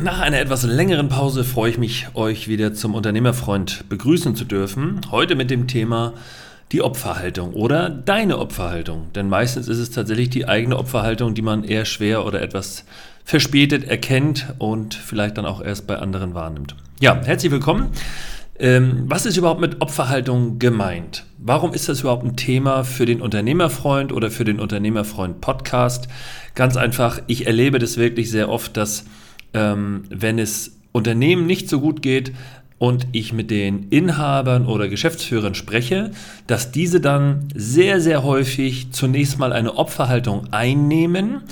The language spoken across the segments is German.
Nach einer etwas längeren Pause freue ich mich, euch wieder zum Unternehmerfreund begrüßen zu dürfen. Heute mit dem Thema die Opferhaltung oder deine Opferhaltung. Denn meistens ist es tatsächlich die eigene Opferhaltung, die man eher schwer oder etwas verspätet erkennt und vielleicht dann auch erst bei anderen wahrnimmt. Ja, herzlich willkommen. Ähm, was ist überhaupt mit Opferhaltung gemeint? Warum ist das überhaupt ein Thema für den Unternehmerfreund oder für den Unternehmerfreund Podcast? Ganz einfach, ich erlebe das wirklich sehr oft, dass ähm, wenn es Unternehmen nicht so gut geht und ich mit den Inhabern oder Geschäftsführern spreche, dass diese dann sehr, sehr häufig zunächst mal eine Opferhaltung einnehmen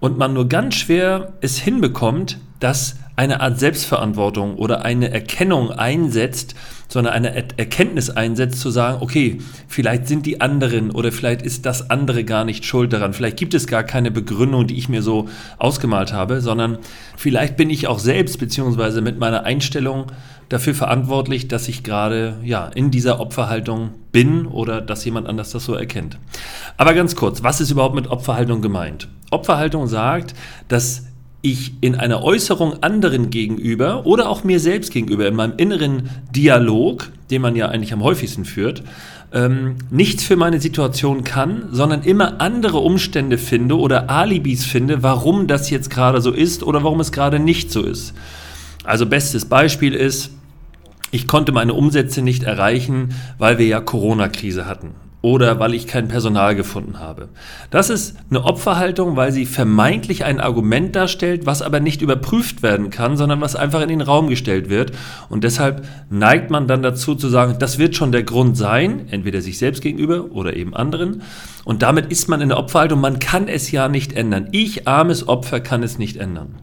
und man nur ganz schwer es hinbekommt, dass eine Art Selbstverantwortung oder eine Erkennung einsetzt, sondern eine Erkenntnis einsetzt, zu sagen, okay, vielleicht sind die anderen oder vielleicht ist das andere gar nicht schuld daran, vielleicht gibt es gar keine Begründung, die ich mir so ausgemalt habe, sondern vielleicht bin ich auch selbst beziehungsweise mit meiner Einstellung dafür verantwortlich, dass ich gerade ja in dieser Opferhaltung bin oder dass jemand anders das so erkennt. Aber ganz kurz, was ist überhaupt mit Opferhaltung gemeint? Opferhaltung sagt, dass ich in einer Äußerung anderen gegenüber oder auch mir selbst gegenüber, in meinem inneren Dialog, den man ja eigentlich am häufigsten führt, ähm, nichts für meine Situation kann, sondern immer andere Umstände finde oder Alibis finde, warum das jetzt gerade so ist oder warum es gerade nicht so ist. Also bestes Beispiel ist, ich konnte meine Umsätze nicht erreichen, weil wir ja Corona-Krise hatten oder weil ich kein Personal gefunden habe. Das ist eine Opferhaltung, weil sie vermeintlich ein Argument darstellt, was aber nicht überprüft werden kann, sondern was einfach in den Raum gestellt wird. Und deshalb neigt man dann dazu zu sagen, das wird schon der Grund sein, entweder sich selbst gegenüber oder eben anderen. Und damit ist man in der Opferhaltung, man kann es ja nicht ändern. Ich, armes Opfer, kann es nicht ändern.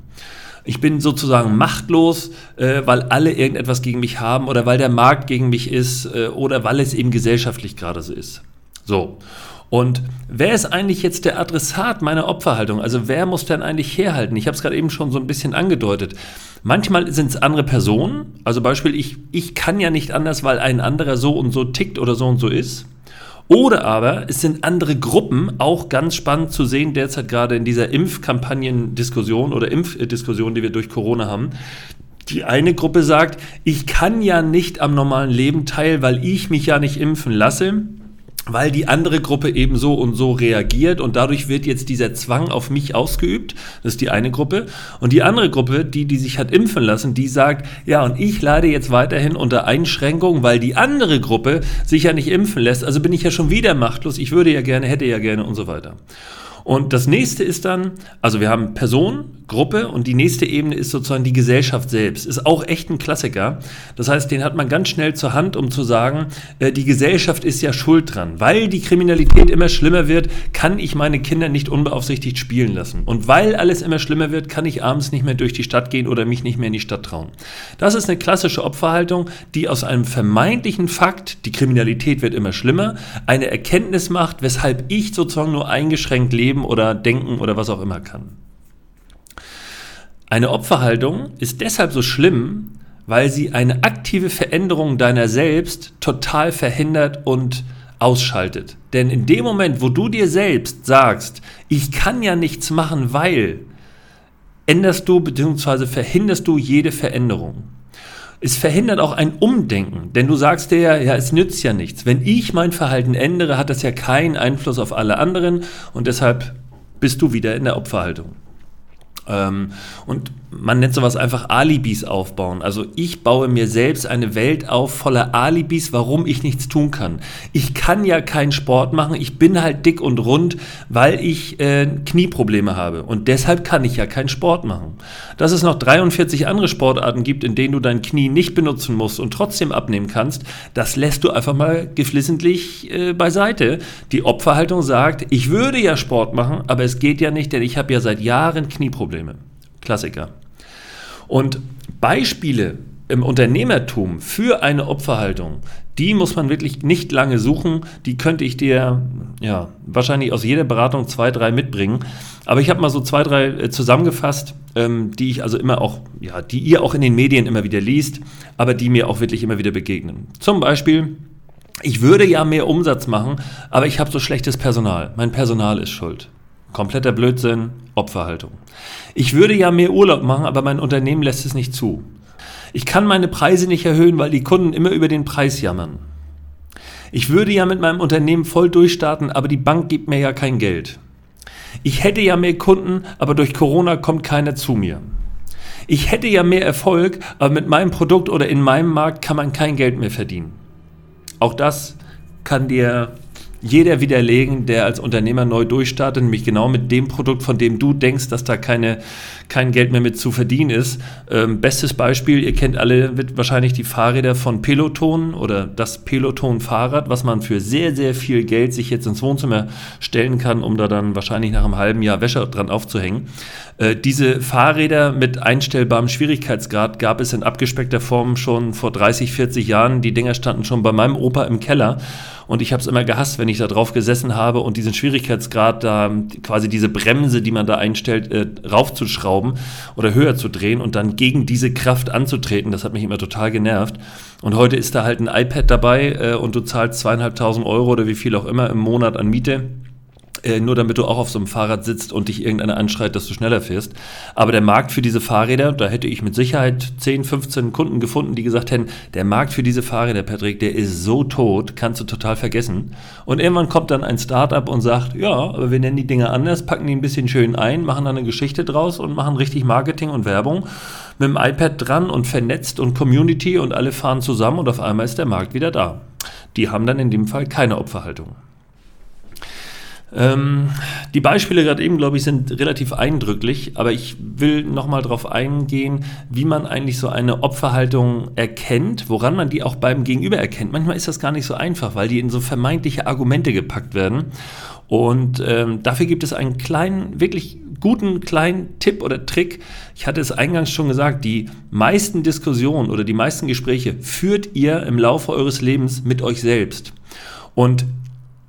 Ich bin sozusagen machtlos, äh, weil alle irgendetwas gegen mich haben oder weil der Markt gegen mich ist äh, oder weil es eben gesellschaftlich gerade so ist. So. Und wer ist eigentlich jetzt der Adressat meiner Opferhaltung? Also wer muss denn eigentlich herhalten? Ich habe es gerade eben schon so ein bisschen angedeutet. Manchmal sind es andere Personen. Also Beispiel, ich, ich kann ja nicht anders, weil ein anderer so und so tickt oder so und so ist. Oder aber es sind andere Gruppen, auch ganz spannend zu sehen, derzeit gerade in dieser Impfkampagnen-Diskussion oder Impfdiskussion, die wir durch Corona haben. Die eine Gruppe sagt, ich kann ja nicht am normalen Leben teil, weil ich mich ja nicht impfen lasse weil die andere Gruppe eben so und so reagiert und dadurch wird jetzt dieser Zwang auf mich ausgeübt. Das ist die eine Gruppe. Und die andere Gruppe, die, die sich hat impfen lassen, die sagt, ja, und ich leide jetzt weiterhin unter Einschränkungen, weil die andere Gruppe sich ja nicht impfen lässt. Also bin ich ja schon wieder machtlos. Ich würde ja gerne, hätte ja gerne und so weiter. Und das nächste ist dann, also wir haben Person, Gruppe und die nächste Ebene ist sozusagen die Gesellschaft selbst. Ist auch echt ein Klassiker. Das heißt, den hat man ganz schnell zur Hand, um zu sagen, äh, die Gesellschaft ist ja schuld dran. Weil die Kriminalität immer schlimmer wird, kann ich meine Kinder nicht unbeaufsichtigt spielen lassen. Und weil alles immer schlimmer wird, kann ich abends nicht mehr durch die Stadt gehen oder mich nicht mehr in die Stadt trauen. Das ist eine klassische Opferhaltung, die aus einem vermeintlichen Fakt, die Kriminalität wird immer schlimmer, eine Erkenntnis macht, weshalb ich sozusagen nur eingeschränkt lebe leben oder denken oder was auch immer kann. Eine Opferhaltung ist deshalb so schlimm, weil sie eine aktive Veränderung deiner selbst total verhindert und ausschaltet. Denn in dem Moment, wo du dir selbst sagst, ich kann ja nichts machen, weil, änderst du bzw. verhinderst du jede Veränderung. Es verhindert auch ein Umdenken, denn du sagst dir ja, ja, es nützt ja nichts. Wenn ich mein Verhalten ändere, hat das ja keinen Einfluss auf alle anderen und deshalb bist du wieder in der Opferhaltung. Ähm, und man nennt sowas einfach Alibis aufbauen. Also ich baue mir selbst eine Welt auf voller Alibis, warum ich nichts tun kann. Ich kann ja keinen Sport machen, ich bin halt dick und rund, weil ich äh, Knieprobleme habe. Und deshalb kann ich ja keinen Sport machen. Dass es noch 43 andere Sportarten gibt, in denen du dein Knie nicht benutzen musst und trotzdem abnehmen kannst, das lässt du einfach mal geflissentlich äh, beiseite. Die Opferhaltung sagt, ich würde ja Sport machen, aber es geht ja nicht, denn ich habe ja seit Jahren Knieprobleme. Klassiker. Und Beispiele im Unternehmertum für eine Opferhaltung, die muss man wirklich nicht lange suchen. Die könnte ich dir ja wahrscheinlich aus jeder Beratung zwei, drei mitbringen. Aber ich habe mal so zwei, drei äh, zusammengefasst, ähm, die ich also immer auch, ja, die ihr auch in den Medien immer wieder liest, aber die mir auch wirklich immer wieder begegnen. Zum Beispiel, ich würde ja mehr Umsatz machen, aber ich habe so schlechtes Personal. Mein Personal ist schuld. Kompletter Blödsinn, Opferhaltung. Ich würde ja mehr Urlaub machen, aber mein Unternehmen lässt es nicht zu. Ich kann meine Preise nicht erhöhen, weil die Kunden immer über den Preis jammern. Ich würde ja mit meinem Unternehmen voll durchstarten, aber die Bank gibt mir ja kein Geld. Ich hätte ja mehr Kunden, aber durch Corona kommt keiner zu mir. Ich hätte ja mehr Erfolg, aber mit meinem Produkt oder in meinem Markt kann man kein Geld mehr verdienen. Auch das kann dir jeder widerlegen, der als Unternehmer neu durchstartet, nämlich genau mit dem Produkt, von dem du denkst, dass da keine, kein Geld mehr mit zu verdienen ist. Ähm, bestes Beispiel, ihr kennt alle wahrscheinlich die Fahrräder von Peloton oder das Peloton-Fahrrad, was man für sehr, sehr viel Geld sich jetzt ins Wohnzimmer stellen kann, um da dann wahrscheinlich nach einem halben Jahr Wäsche dran aufzuhängen. Äh, diese Fahrräder mit einstellbarem Schwierigkeitsgrad gab es in abgespeckter Form schon vor 30, 40 Jahren. Die Dinger standen schon bei meinem Opa im Keller. Und ich habe es immer gehasst, wenn ich da drauf gesessen habe und diesen Schwierigkeitsgrad da quasi diese Bremse, die man da einstellt, äh, raufzuschrauben oder höher zu drehen und dann gegen diese Kraft anzutreten. Das hat mich immer total genervt. Und heute ist da halt ein iPad dabei äh, und du zahlst zweieinhalbtausend Euro oder wie viel auch immer im Monat an Miete äh, nur damit du auch auf so einem Fahrrad sitzt und dich irgendeiner anschreit, dass du schneller fährst. Aber der Markt für diese Fahrräder, da hätte ich mit Sicherheit 10, 15 Kunden gefunden, die gesagt hätten, der Markt für diese Fahrräder, Patrick, der ist so tot, kannst du total vergessen. Und irgendwann kommt dann ein Startup und sagt, ja, aber wir nennen die Dinge anders, packen die ein bisschen schön ein, machen dann eine Geschichte draus und machen richtig Marketing und Werbung mit dem iPad dran und vernetzt und Community und alle fahren zusammen und auf einmal ist der Markt wieder da. Die haben dann in dem Fall keine Opferhaltung. Ähm, die Beispiele gerade eben, glaube ich, sind relativ eindrücklich, aber ich will nochmal darauf eingehen, wie man eigentlich so eine Opferhaltung erkennt, woran man die auch beim Gegenüber erkennt. Manchmal ist das gar nicht so einfach, weil die in so vermeintliche Argumente gepackt werden. Und ähm, dafür gibt es einen kleinen, wirklich guten kleinen Tipp oder Trick. Ich hatte es eingangs schon gesagt, die meisten Diskussionen oder die meisten Gespräche führt ihr im Laufe eures Lebens mit euch selbst. Und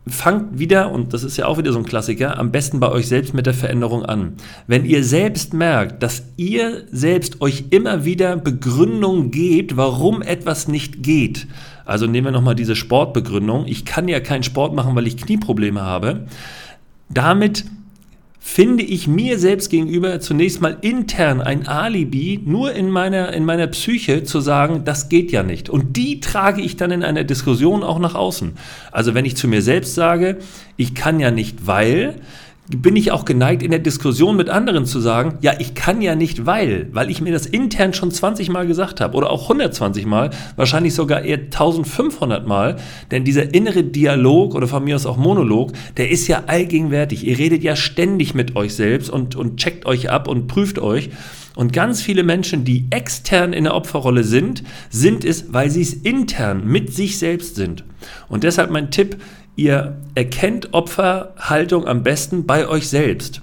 fangt wieder, und das ist ja auch wieder so ein Klassiker, am besten bei euch selbst mit der Veränderung an. Wenn ihr selbst merkt, dass ihr selbst euch immer wieder Begründung gebt, warum etwas nicht geht, also nehmen wir nochmal diese Sportbegründung, ich kann ja keinen Sport machen, weil ich Knieprobleme habe, damit finde ich mir selbst gegenüber zunächst mal intern ein Alibi, nur in meiner, in meiner Psyche zu sagen, das geht ja nicht. Und die trage ich dann in einer Diskussion auch nach außen. Also wenn ich zu mir selbst sage, ich kann ja nicht, weil, bin ich auch geneigt, in der Diskussion mit anderen zu sagen, ja, ich kann ja nicht, weil, weil ich mir das intern schon 20 Mal gesagt habe oder auch 120 Mal, wahrscheinlich sogar eher 1500 Mal, denn dieser innere Dialog oder von mir aus auch Monolog, der ist ja allgegenwärtig. Ihr redet ja ständig mit euch selbst und, und checkt euch ab und prüft euch. Und ganz viele Menschen, die extern in der Opferrolle sind, sind es, weil sie es intern mit sich selbst sind. Und deshalb mein Tipp, Ihr erkennt Opferhaltung am besten bei euch selbst.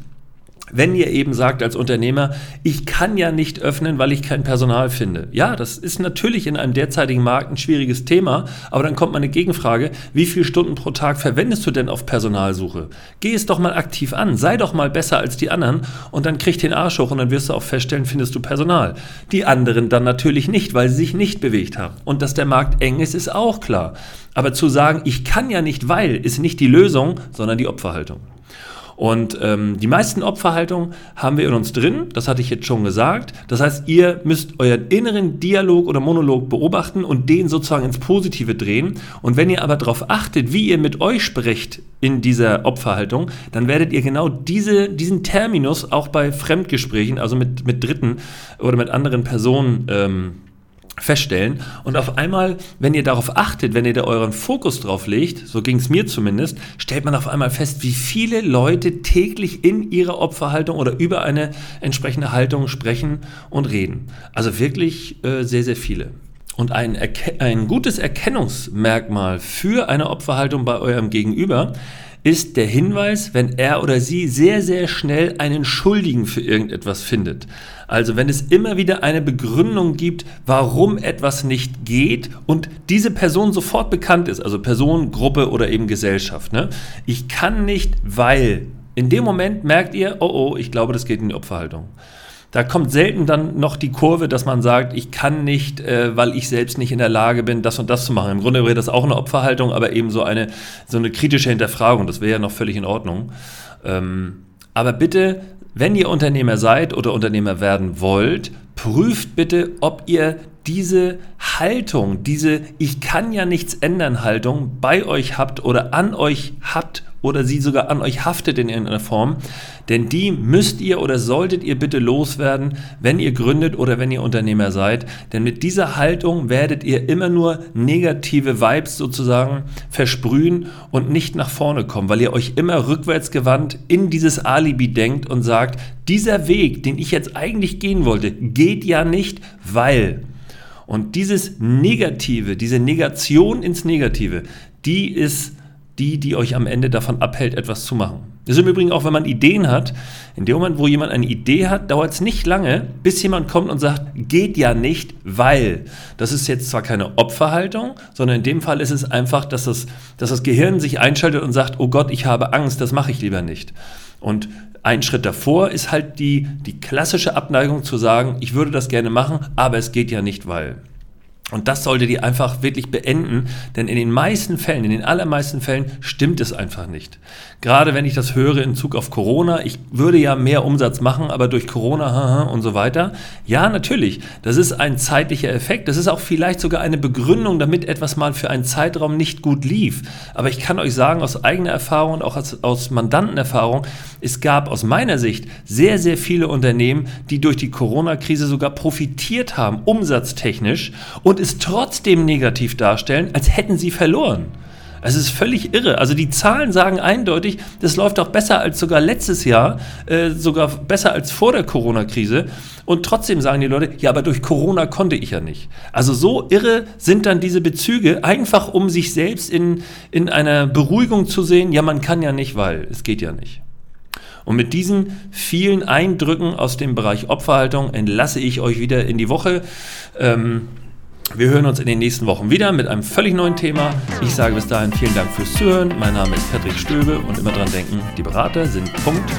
Wenn ihr eben sagt als Unternehmer, ich kann ja nicht öffnen, weil ich kein Personal finde. Ja, das ist natürlich in einem derzeitigen Markt ein schwieriges Thema, aber dann kommt meine Gegenfrage, wie viele Stunden pro Tag verwendest du denn auf Personalsuche? Geh es doch mal aktiv an, sei doch mal besser als die anderen und dann krieg den Arsch hoch und dann wirst du auch feststellen, findest du Personal. Die anderen dann natürlich nicht, weil sie sich nicht bewegt haben. Und dass der Markt eng ist, ist auch klar. Aber zu sagen, ich kann ja nicht, weil, ist nicht die Lösung, sondern die Opferhaltung. Und ähm, die meisten Opferhaltungen haben wir in uns drin, das hatte ich jetzt schon gesagt. Das heißt, ihr müsst euren inneren Dialog oder Monolog beobachten und den sozusagen ins Positive drehen. Und wenn ihr aber darauf achtet, wie ihr mit euch sprecht in dieser Opferhaltung, dann werdet ihr genau diese, diesen Terminus auch bei Fremdgesprächen, also mit, mit Dritten oder mit anderen Personen, ähm, feststellen. Und auf einmal, wenn ihr darauf achtet, wenn ihr da euren Fokus drauf legt, so ging es mir zumindest, stellt man auf einmal fest, wie viele Leute täglich in ihrer Opferhaltung oder über eine entsprechende Haltung sprechen und reden. Also wirklich äh, sehr, sehr viele. Und ein, ein gutes Erkennungsmerkmal für eine Opferhaltung bei eurem Gegenüber ist der Hinweis, wenn er oder sie sehr, sehr schnell einen Schuldigen für irgendetwas findet. Also wenn es immer wieder eine Begründung gibt, warum etwas nicht geht und diese Person sofort bekannt ist, also Person, Gruppe oder eben Gesellschaft. Ne? Ich kann nicht, weil. In dem Moment merkt ihr, oh oh, ich glaube, das geht in die Opferhaltung. Da kommt selten dann noch die Kurve, dass man sagt, ich kann nicht, äh, weil ich selbst nicht in der Lage bin, das und das zu machen. Im Grunde wäre das auch eine Opferhaltung, aber eben so eine, so eine kritische Hinterfragung. Das wäre ja noch völlig in Ordnung. Ähm, Aber bitte, wenn ihr Unternehmer seid oder Unternehmer werden wollt, prüft bitte, ob ihr diese Haltung, diese Ich kann ja nichts ändern Haltung bei euch habt oder an euch habt oder sie sogar an euch haftet in irgendeiner Form. Denn die müsst ihr oder solltet ihr bitte loswerden, wenn ihr gründet oder wenn ihr Unternehmer seid. Denn mit dieser Haltung werdet ihr immer nur negative Vibes sozusagen versprühen und nicht nach vorne kommen, weil ihr euch immer rückwärts gewandt in dieses Alibi denkt und sagt, dieser Weg, den ich jetzt eigentlich gehen wollte, geht ja nicht, weil. Und dieses Negative, diese Negation ins Negative, die ist die, die euch am Ende davon abhält, etwas zu machen. Das ist im Übrigen auch, wenn man Ideen hat. In dem Moment, wo jemand eine Idee hat, dauert es nicht lange, bis jemand kommt und sagt, geht ja nicht, weil. Das ist jetzt zwar keine Opferhaltung, sondern in dem Fall ist es einfach, dass das, dass das Gehirn sich einschaltet und sagt, oh Gott, ich habe Angst, das mache ich lieber nicht. Und ein Schritt davor ist halt die, die klassische Abneigung zu sagen, ich würde das gerne machen, aber es geht ja nicht, weil. Und das solltet ihr einfach wirklich beenden, denn in den meisten Fällen, in den allermeisten Fällen stimmt es einfach nicht. Gerade wenn ich das höre in Zug auf Corona, ich würde ja mehr Umsatz machen, aber durch Corona haha, und so weiter. Ja, natürlich, das ist ein zeitlicher Effekt. Das ist auch vielleicht sogar eine Begründung, damit etwas mal für einen Zeitraum nicht gut lief. Aber ich kann euch sagen, aus eigener Erfahrung und auch aus, aus Mandantenerfahrung, es gab aus meiner Sicht sehr, sehr viele Unternehmen, die durch die Corona-Krise sogar profitiert haben, umsatztechnisch, und es trotzdem negativ darstellen, als hätten sie verloren. Es ist völlig irre. Also die Zahlen sagen eindeutig, das läuft auch besser als sogar letztes Jahr, äh, sogar besser als vor der Corona-Krise. Und trotzdem sagen die Leute, ja, aber durch Corona konnte ich ja nicht. Also so irre sind dann diese Bezüge, einfach um sich selbst in, in einer Beruhigung zu sehen, ja, man kann ja nicht, weil es geht ja nicht. Und mit diesen vielen Eindrücken aus dem Bereich Opferhaltung entlasse ich euch wieder in die Woche. Ähm, wir hören uns in den nächsten Wochen wieder mit einem völlig neuen Thema. Ich sage bis dahin vielen Dank fürs Zuhören. Mein Name ist Patrick Stöbe und immer dran denken, die Berater sind Punkt